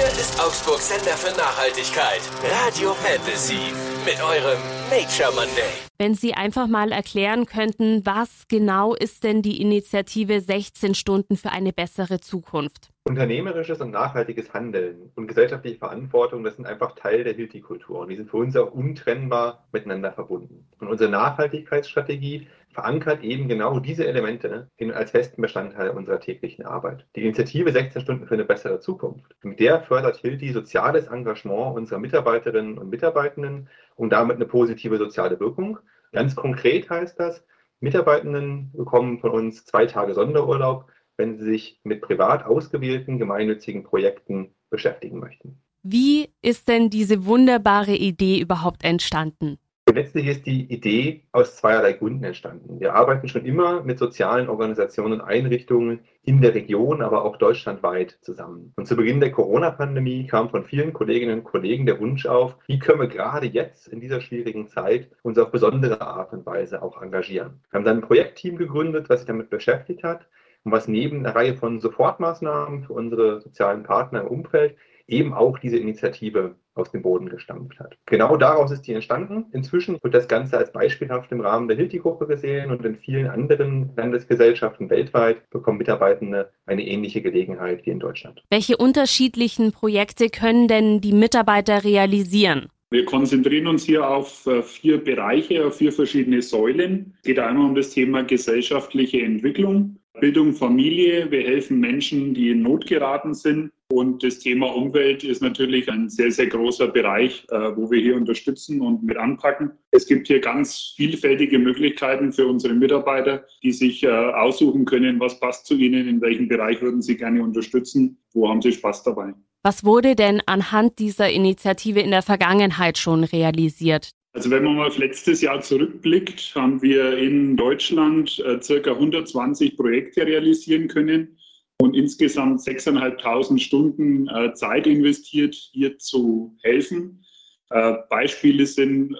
Hier ist Augsburg Sender für Nachhaltigkeit. Radio Fantasy mit eurem Nature Monday. Wenn Sie einfach mal erklären könnten, was genau ist denn die Initiative 16 Stunden für eine bessere Zukunft? Unternehmerisches und nachhaltiges Handeln und gesellschaftliche Verantwortung, das sind einfach Teil der Hilti-Kultur und die sind für uns auch untrennbar miteinander verbunden. Und unsere Nachhaltigkeitsstrategie verankert eben genau diese Elemente als festen Bestandteil unserer täglichen Arbeit. Die Initiative 16 Stunden für eine bessere Zukunft, mit der fördert Hilti soziales Engagement unserer Mitarbeiterinnen und Mitarbeitenden und damit eine positive soziale Wirkung. Ganz konkret heißt das, Mitarbeitenden bekommen von uns zwei Tage Sonderurlaub, wenn sie sich mit privat ausgewählten gemeinnützigen Projekten beschäftigen möchten. Wie ist denn diese wunderbare Idee überhaupt entstanden? Letztlich ist die Idee aus zweierlei Gründen entstanden. Wir arbeiten schon immer mit sozialen Organisationen und Einrichtungen in der Region, aber auch deutschlandweit zusammen. Und zu Beginn der Corona-Pandemie kam von vielen Kolleginnen und Kollegen der Wunsch auf, wie können wir gerade jetzt in dieser schwierigen Zeit uns auf besondere Art und Weise auch engagieren. Wir haben dann ein Projektteam gegründet, was sich damit beschäftigt hat und was neben einer Reihe von Sofortmaßnahmen für unsere sozialen Partner im Umfeld eben auch diese Initiative aus dem Boden gestampft hat. Genau daraus ist die entstanden. Inzwischen wird das Ganze als beispielhaft im Rahmen der Hilti-Gruppe gesehen und in vielen anderen Landesgesellschaften weltweit bekommen Mitarbeitende eine ähnliche Gelegenheit wie in Deutschland. Welche unterschiedlichen Projekte können denn die Mitarbeiter realisieren? Wir konzentrieren uns hier auf äh, vier Bereiche, auf vier verschiedene Säulen. Es geht einmal um das Thema gesellschaftliche Entwicklung. Bildung, Familie. Wir helfen Menschen, die in Not geraten sind. Und das Thema Umwelt ist natürlich ein sehr, sehr großer Bereich, äh, wo wir hier unterstützen und mit anpacken. Es gibt hier ganz vielfältige Möglichkeiten für unsere Mitarbeiter, die sich äh, aussuchen können, was passt zu ihnen, in welchem Bereich würden sie gerne unterstützen, wo haben sie Spaß dabei. Was wurde denn anhand dieser Initiative in der Vergangenheit schon realisiert? Also wenn man mal auf letztes Jahr zurückblickt, haben wir in Deutschland äh, circa 120 Projekte realisieren können und insgesamt 6.500 Stunden äh, Zeit investiert, hier zu helfen. Äh, Beispiele sind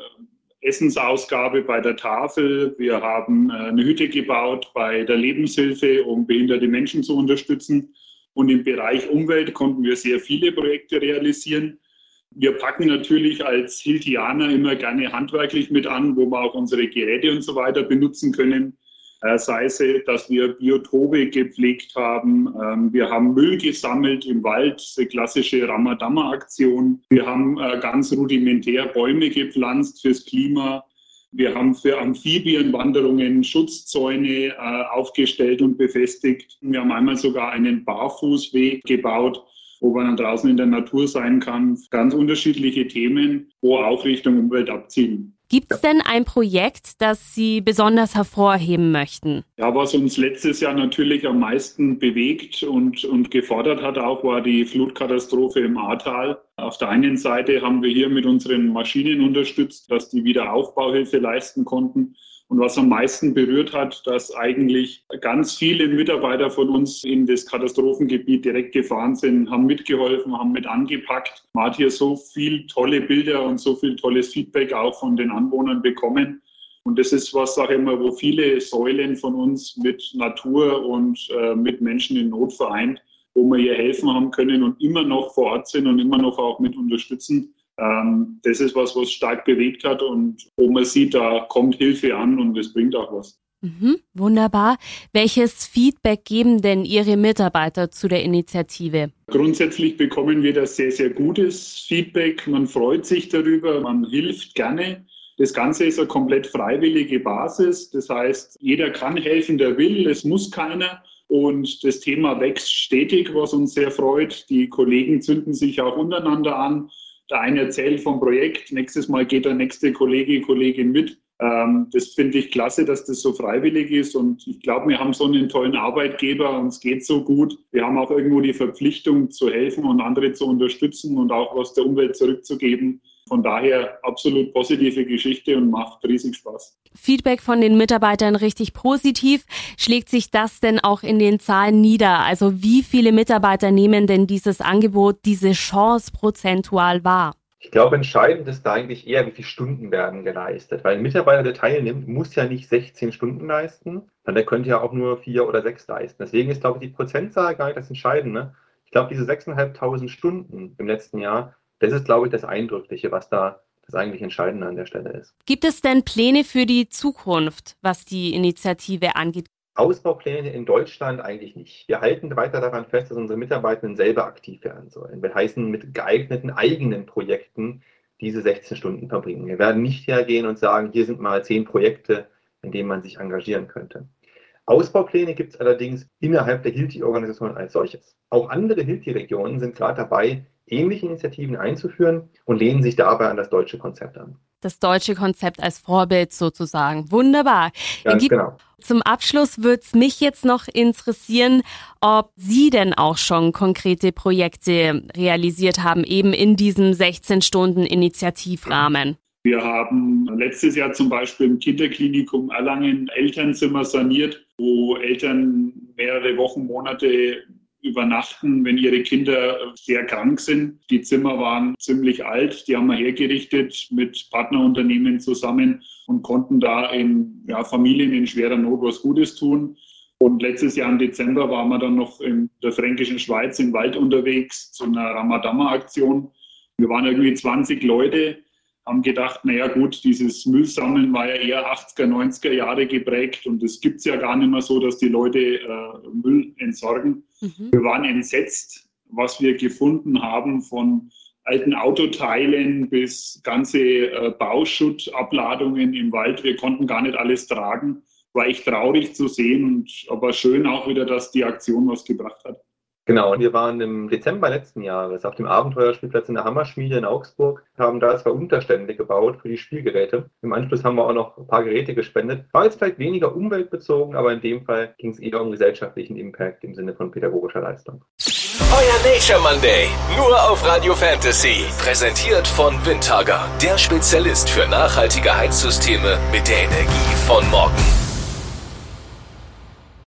Essensausgabe bei der Tafel. Wir haben eine Hütte gebaut bei der Lebenshilfe, um behinderte Menschen zu unterstützen. Und im Bereich Umwelt konnten wir sehr viele Projekte realisieren. Wir packen natürlich als Hiltianer immer gerne handwerklich mit an, wo wir auch unsere Geräte und so weiter benutzen können. Äh, sei es, dass wir Biotope gepflegt haben. Ähm, wir haben Müll gesammelt im Wald, eine klassische Ramadama-Aktion. Wir haben äh, ganz rudimentär Bäume gepflanzt fürs Klima. Wir haben für Amphibienwanderungen Schutzzäune äh, aufgestellt und befestigt. Wir haben einmal sogar einen Barfußweg gebaut wo man dann draußen in der Natur sein kann. Ganz unterschiedliche Themen, wo auch Richtung Umwelt abziehen. Gibt es denn ein Projekt, das Sie besonders hervorheben möchten? Ja, was uns letztes Jahr natürlich am meisten bewegt und, und gefordert hat, auch war die Flutkatastrophe im Ahrtal. Auf der einen Seite haben wir hier mit unseren Maschinen unterstützt, dass die Wiederaufbauhilfe leisten konnten. Und was am meisten berührt hat, dass eigentlich ganz viele Mitarbeiter von uns in das Katastrophengebiet direkt gefahren sind, haben mitgeholfen, haben mit angepackt. Man hat hier so viel tolle Bilder und so viel tolles Feedback auch von den Anwohnern bekommen. Und das ist was, sage ich immer, wo viele Säulen von uns mit Natur und äh, mit Menschen in Not vereint, wo wir hier helfen haben können und immer noch vor Ort sind und immer noch auch mit unterstützen. Ähm, das ist was, was stark bewegt hat und wo man sieht, da kommt Hilfe an und es bringt auch was. Mhm, wunderbar. Welches Feedback geben denn Ihre Mitarbeiter zu der Initiative? Grundsätzlich bekommen wir da sehr, sehr gutes Feedback. Man freut sich darüber, man hilft gerne. Das Ganze ist eine komplett freiwillige Basis. Das heißt, jeder kann helfen, der will. Es muss keiner. Und das Thema wächst stetig, was uns sehr freut. Die Kollegen zünden sich auch untereinander an der eine erzählt vom Projekt, nächstes Mal geht der nächste Kollege, Kollegin mit. Ähm, das finde ich klasse, dass das so freiwillig ist und ich glaube, wir haben so einen tollen Arbeitgeber und es geht so gut. Wir haben auch irgendwo die Verpflichtung zu helfen und andere zu unterstützen und auch was der Umwelt zurückzugeben. Von daher absolut positive Geschichte und macht riesig Spaß. Feedback von den Mitarbeitern richtig positiv. Schlägt sich das denn auch in den Zahlen nieder? Also wie viele Mitarbeiter nehmen denn dieses Angebot, diese Chance prozentual wahr? Ich glaube, entscheidend ist da eigentlich eher, wie viele Stunden werden geleistet. Weil ein Mitarbeiter, der teilnimmt, muss ja nicht 16 Stunden leisten, sondern der könnte ja auch nur vier oder sechs leisten. Deswegen ist, glaube ich, die Prozentzahl gar nicht das Entscheidende. Ich glaube, diese 6.500 Stunden im letzten Jahr, das ist, glaube ich, das Eindrückliche, was da das eigentlich Entscheidende an der Stelle ist. Gibt es denn Pläne für die Zukunft, was die Initiative angeht? Ausbaupläne in Deutschland eigentlich nicht. Wir halten weiter daran fest, dass unsere Mitarbeitenden selber aktiv werden sollen. Wir heißen mit geeigneten eigenen Projekten diese 16 Stunden verbringen. Wir werden nicht hergehen und sagen, hier sind mal zehn Projekte, in denen man sich engagieren könnte. Ausbaupläne gibt es allerdings innerhalb der Hilti-Organisation als solches. Auch andere Hilti-Regionen sind gerade dabei, ähnliche Initiativen einzuführen und lehnen sich dabei an das deutsche Konzept an. Das deutsche Konzept als Vorbild sozusagen. Wunderbar. Ganz genau. Zum Abschluss würde es mich jetzt noch interessieren, ob Sie denn auch schon konkrete Projekte realisiert haben, eben in diesem 16-Stunden-Initiativrahmen. Wir haben letztes Jahr zum Beispiel im Kinderklinikum Erlangen Elternzimmer saniert, wo Eltern mehrere Wochen, Monate übernachten, wenn ihre Kinder sehr krank sind. Die Zimmer waren ziemlich alt, die haben wir hergerichtet mit Partnerunternehmen zusammen und konnten da in ja, Familien in schwerer Not was Gutes tun. Und letztes Jahr im Dezember waren wir dann noch in der fränkischen Schweiz im Wald unterwegs zu einer Ramadama-Aktion. Wir waren irgendwie 20 Leute, haben gedacht, naja gut, dieses Müllsammeln war ja eher 80er, 90er Jahre geprägt und es gibt es ja gar nicht mehr so, dass die Leute äh, Müll entsorgen. Mhm. Wir waren entsetzt, was wir gefunden haben von alten Autoteilen bis ganze äh, Bauschuttabladungen im Wald. Wir konnten gar nicht alles tragen. War echt traurig zu sehen und aber schön auch wieder, dass die Aktion was gebracht hat. Genau, und wir waren im Dezember letzten Jahres auf dem Abenteuerspielplatz in der Hammerschmiede in Augsburg, haben da zwei Unterstände gebaut für die Spielgeräte. Im Anschluss haben wir auch noch ein paar Geräte gespendet. War jetzt vielleicht weniger umweltbezogen, aber in dem Fall ging es eher um gesellschaftlichen Impact im Sinne von pädagogischer Leistung. Euer Nature Monday, nur auf Radio Fantasy. Präsentiert von Windhager, der Spezialist für nachhaltige Heizsysteme mit der Energie von morgen.